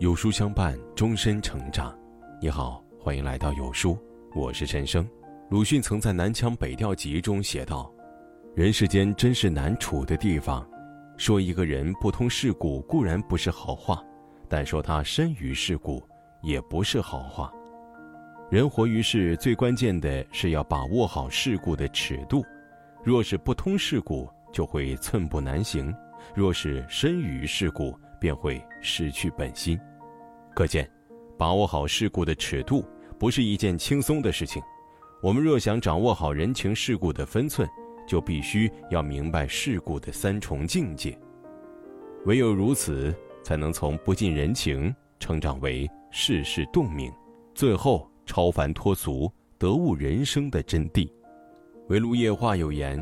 有书相伴，终身成长。你好，欢迎来到有书，我是陈生。鲁迅曾在《南腔北调集》中写道：“人世间真是难处的地方。说一个人不通世故固然不是好话，但说他深于世故也不是好话。人活于世，最关键的是要把握好世故的尺度。若是不通世故，就会寸步难行；若是深于世故，便会失去本心。”可见，把握好世故的尺度不是一件轻松的事情。我们若想掌握好人情世故的分寸，就必须要明白世故的三重境界。唯有如此，才能从不近人情成长为世事洞明，最后超凡脱俗，得悟人生的真谛。围炉夜话有言：“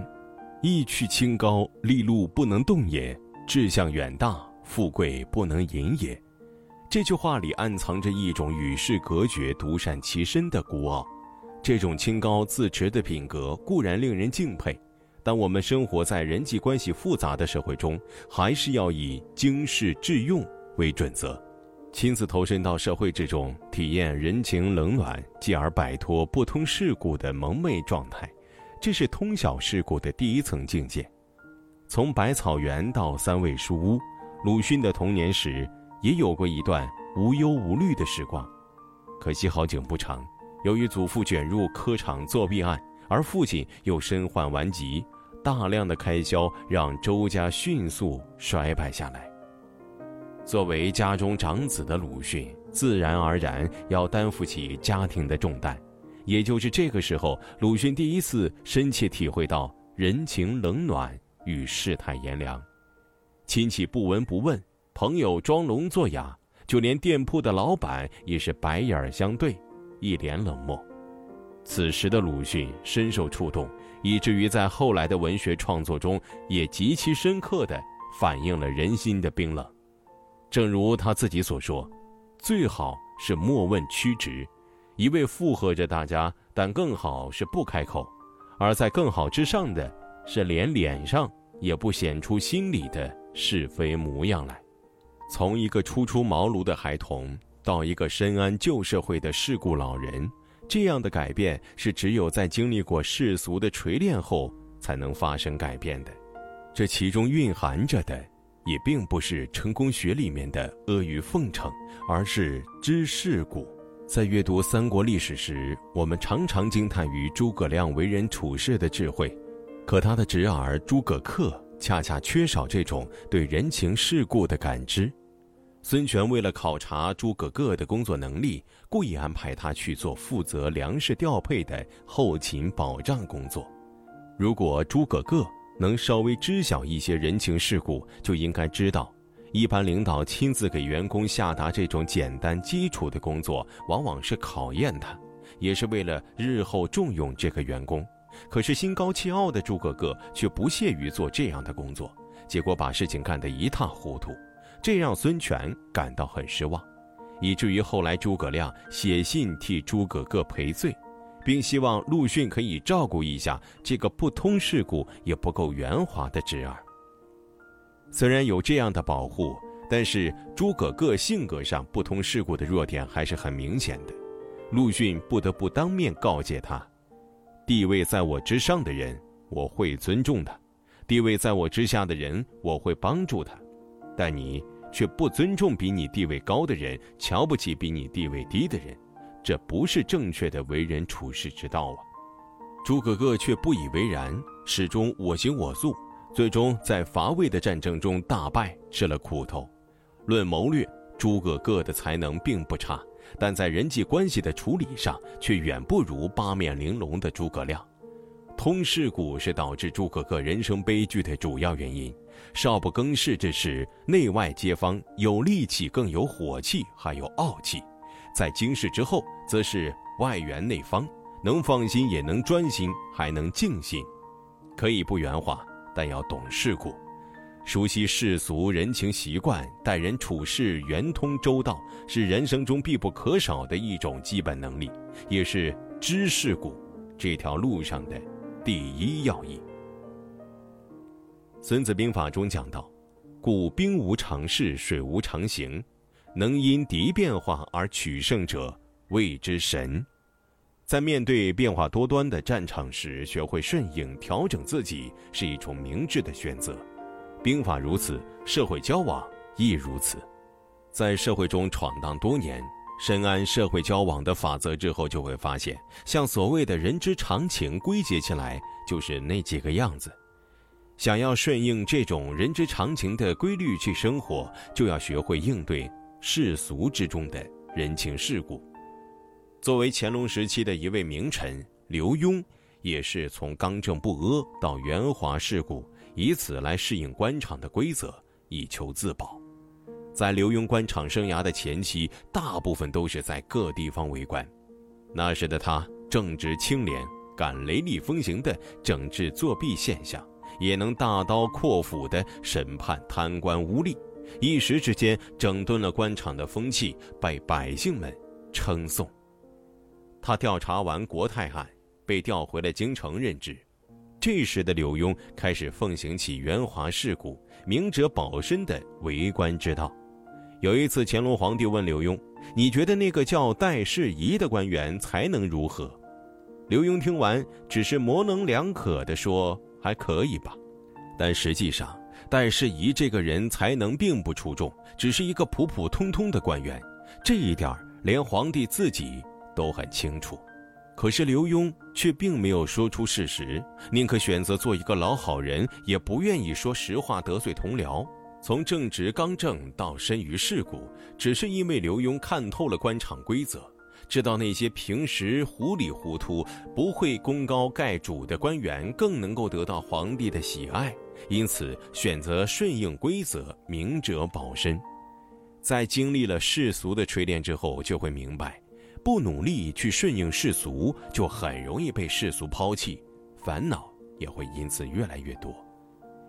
意趣清高，利禄不能动也；志向远大，富贵不能淫也。”这句话里暗藏着一种与世隔绝、独善其身的孤傲。这种清高自持的品格固然令人敬佩，但我们生活在人际关系复杂的社会中，还是要以经世致用为准则。亲自投身到社会之中，体验人情冷暖，继而摆脱不通世故的蒙昧状态，这是通晓世故的第一层境界。从百草园到三味书屋，鲁迅的童年时。也有过一段无忧无虑的时光，可惜好景不长。由于祖父卷入科场作弊案，而父亲又身患顽疾，大量的开销让周家迅速衰败下来。作为家中长子的鲁迅，自然而然要担负起家庭的重担。也就是这个时候，鲁迅第一次深切体会到人情冷暖与世态炎凉，亲戚不闻不问。朋友装聋作哑，就连店铺的老板也是白眼相对，一脸冷漠。此时的鲁迅深受触动，以至于在后来的文学创作中也极其深刻地反映了人心的冰冷。正如他自己所说：“最好是莫问曲直，一味附和着大家；但更好是不开口，而在更好之上的是连脸上也不显出心里的是非模样来。”从一个初出茅庐的孩童到一个深谙旧社会的世故老人，这样的改变是只有在经历过世俗的锤炼后才能发生改变的。这其中蕴含着的，也并不是成功学里面的阿谀奉承，而是知世故。在阅读三国历史时，我们常常惊叹于诸葛亮为人处事的智慧，可他的侄儿诸葛恪。恰恰缺少这种对人情世故的感知。孙权为了考察诸葛恪的工作能力，故意安排他去做负责粮食调配的后勤保障工作。如果诸葛恪能稍微知晓一些人情世故，就应该知道，一般领导亲自给员工下达这种简单基础的工作，往往是考验他，也是为了日后重用这个员工。可是心高气傲的诸葛恪却不屑于做这样的工作，结果把事情干得一塌糊涂，这让孙权感到很失望，以至于后来诸葛亮写信替诸葛恪赔罪，并希望陆逊可以照顾一下这个不通世故也不够圆滑的侄儿。虽然有这样的保护，但是诸葛恪性格上不通世故的弱点还是很明显的，陆逊不得不当面告诫他。地位在我之上的人，我会尊重他；地位在我之下的人，我会帮助他。但你却不尊重比你地位高的人，瞧不起比你地位低的人，这不是正确的为人处事之道啊！诸葛恪却不以为然，始终我行我素，最终在乏味的战争中大败，吃了苦头。论谋略，诸葛恪的才能并不差。但在人际关系的处理上，却远不如八面玲珑的诸葛亮。通世故是导致诸葛恪人生悲剧的主要原因。少不更事之时，内外皆方有力气，更有火气，还有傲气；在经世之后，则是外圆内方，能放心，也能专心，还能静心。可以不圆滑，但要懂世故。熟悉世俗人情习惯，待人处事圆通周到，是人生中必不可少的一种基本能力，也是知世故这条路上的第一要义。《孙子兵法》中讲到：“故兵无常势，水无常形。能因敌变化而取胜者，谓之神。在面对变化多端的战场时，学会顺应、调整自己是一种明智的选择。兵法如此，社会交往亦如此。在社会中闯荡多年，深谙社会交往的法则之后，就会发现，像所谓的人之常情，归结起来就是那几个样子。想要顺应这种人之常情的规律去生活，就要学会应对。世俗之中的人情世故。作为乾隆时期的一位名臣，刘墉也是从刚正不阿到圆滑世故，以此来适应官场的规则，以求自保。在刘墉官场生涯的前期，大部分都是在各地方为官。那时的他正直清廉，敢雷厉风行的整治作弊现象，也能大刀阔斧的审判贪官污吏。一时之间，整顿了官场的风气，被百姓们称颂。他调查完国泰案，被调回了京城任职。这时的柳庸开始奉行起圆滑世故、明哲保身的为官之道。有一次，乾隆皇帝问柳庸：“你觉得那个叫戴世仪的官员才能如何？”刘墉听完，只是模棱两可地说：“还可以吧。”但实际上，戴世仪这个人才能并不出众，只是一个普普通通的官员，这一点连皇帝自己都很清楚。可是刘墉却并没有说出事实，宁可选择做一个老好人，也不愿意说实话得罪同僚。从正直刚正到深于世故，只是因为刘墉看透了官场规则，知道那些平时糊里糊涂、不会功高盖主的官员更能够得到皇帝的喜爱。因此，选择顺应规则，明哲保身。在经历了世俗的锤炼之后，就会明白，不努力去顺应世俗，就很容易被世俗抛弃，烦恼也会因此越来越多。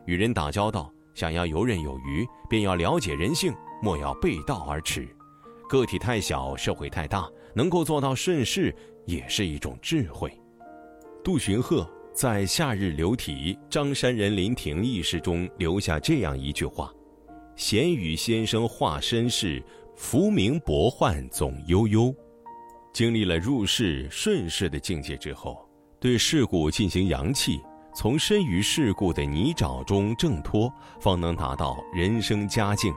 与人打交道，想要游刃有余，便要了解人性，莫要背道而驰。个体太小，社会太大，能够做到顺势，也是一种智慧。杜荀鹤。在《夏日流题·张山人林亭轶事》中留下这样一句话：“闲语先生化身世，浮名薄宦总悠悠。”经历了入世顺势的境界之后，对世故进行扬弃，从深于世故的泥沼中挣脱，方能达到人生佳境。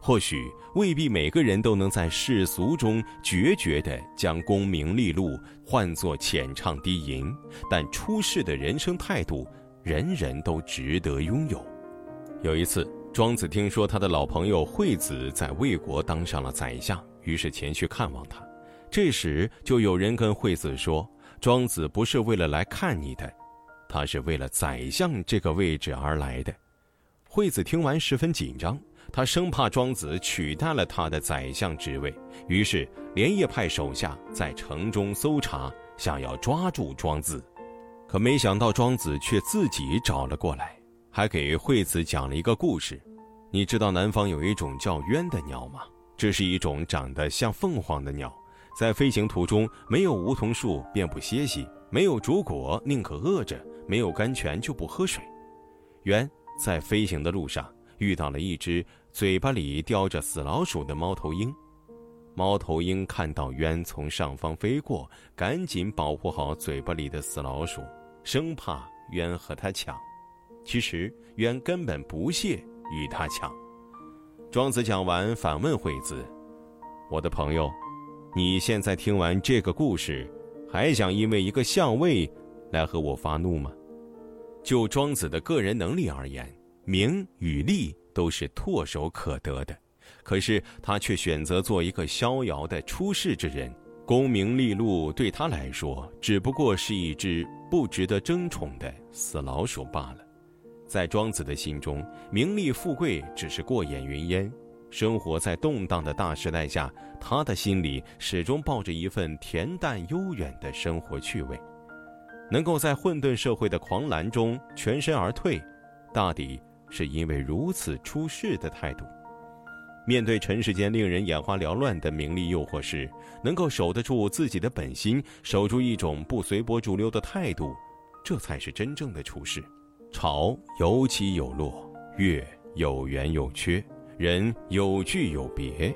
或许未必每个人都能在世俗中决绝地将功名利禄换作浅唱低吟，但出世的人生态度，人人都值得拥有。有一次，庄子听说他的老朋友惠子在魏国当上了宰相，于是前去看望他。这时，就有人跟惠子说：“庄子不是为了来看你的，他是为了宰相这个位置而来的。”惠子听完十分紧张。他生怕庄子取代了他的宰相职位，于是连夜派手下在城中搜查，想要抓住庄子。可没想到庄子却自己找了过来，还给惠子讲了一个故事。你知道南方有一种叫鸢的鸟吗？这是一种长得像凤凰的鸟，在飞行途中没有梧桐树便不歇息，没有竹果宁可饿着，没有甘泉就不喝水。鸢在飞行的路上。遇到了一只嘴巴里叼着死老鼠的猫头鹰，猫头鹰看到鸢从上方飞过，赶紧保护好嘴巴里的死老鼠，生怕鸢和它抢。其实鸢根本不屑与它抢。庄子讲完，反问惠子：“我的朋友，你现在听完这个故事，还想因为一个相位来和我发怒吗？”就庄子的个人能力而言。名与利都是唾手可得的，可是他却选择做一个逍遥的出世之人。功名利禄对他来说，只不过是一只不值得争宠的死老鼠罢了。在庄子的心中，名利富贵只是过眼云烟。生活在动荡的大时代下，他的心里始终抱着一份恬淡悠远的生活趣味。能够在混沌社会的狂澜中全身而退，大抵。是因为如此出世的态度，面对尘世间令人眼花缭乱的名利诱惑时，能够守得住自己的本心，守住一种不随波逐流的态度，这才是真正的处世。潮有起有落，月有圆有缺，人有聚有别，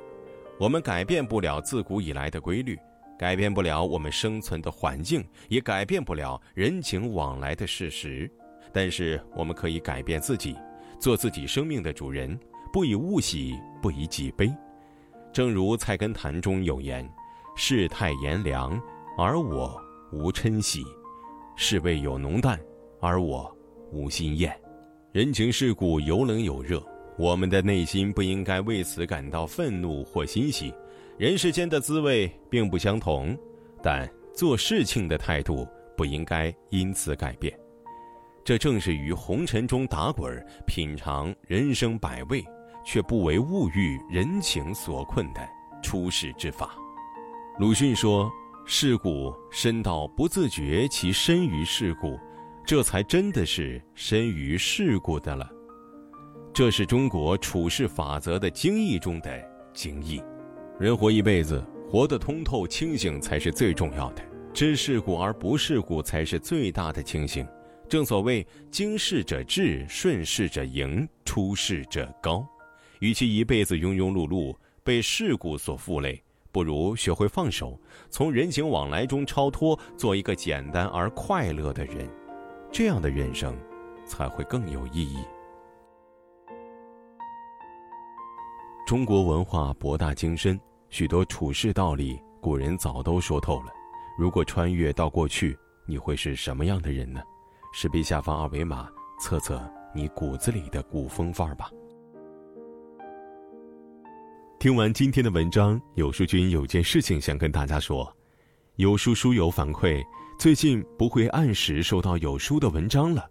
我们改变不了自古以来的规律，改变不了我们生存的环境，也改变不了人情往来的事实。但是我们可以改变自己，做自己生命的主人，不以物喜，不以己悲。正如《菜根谭》中有言：“世态炎凉，而我无嗔喜；世味有浓淡，而我无心厌。”人情世故有冷有热，我们的内心不应该为此感到愤怒或欣喜。人世间的滋味并不相同，但做事情的态度不应该因此改变。这正是于红尘中打滚，品尝人生百味。却不为物欲人情所困的出世之法。鲁迅说：“世故深到不自觉其深于世故，这才真的是深于世故的了。”这是中国处世法则的精义中的精义。人活一辈子，活得通透清醒才是最重要的。知世故而不世故才是最大的清醒。正所谓：“经世者智，顺势者赢，出世者高。”与其一辈子庸庸碌碌被世故所负累，不如学会放手，从人情往来中超脱，做一个简单而快乐的人，这样的人生才会更有意义。中国文化博大精深，许多处世道理，古人早都说透了。如果穿越到过去，你会是什么样的人呢？视频下方二维码，测测你骨子里的古风范儿吧。听完今天的文章，有书君有件事情想跟大家说。有书书友反馈，最近不会按时收到有书的文章了，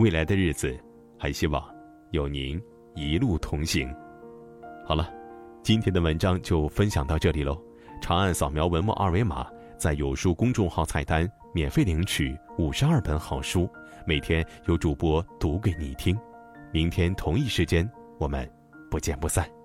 未来的日子，还希望有您一路同行。好了，今天的文章就分享到这里喽。长按扫描文末二维码，在有书公众号菜单免费领取五十二本好书，每天有主播读给你听。明天同一时间，我们。不见不散。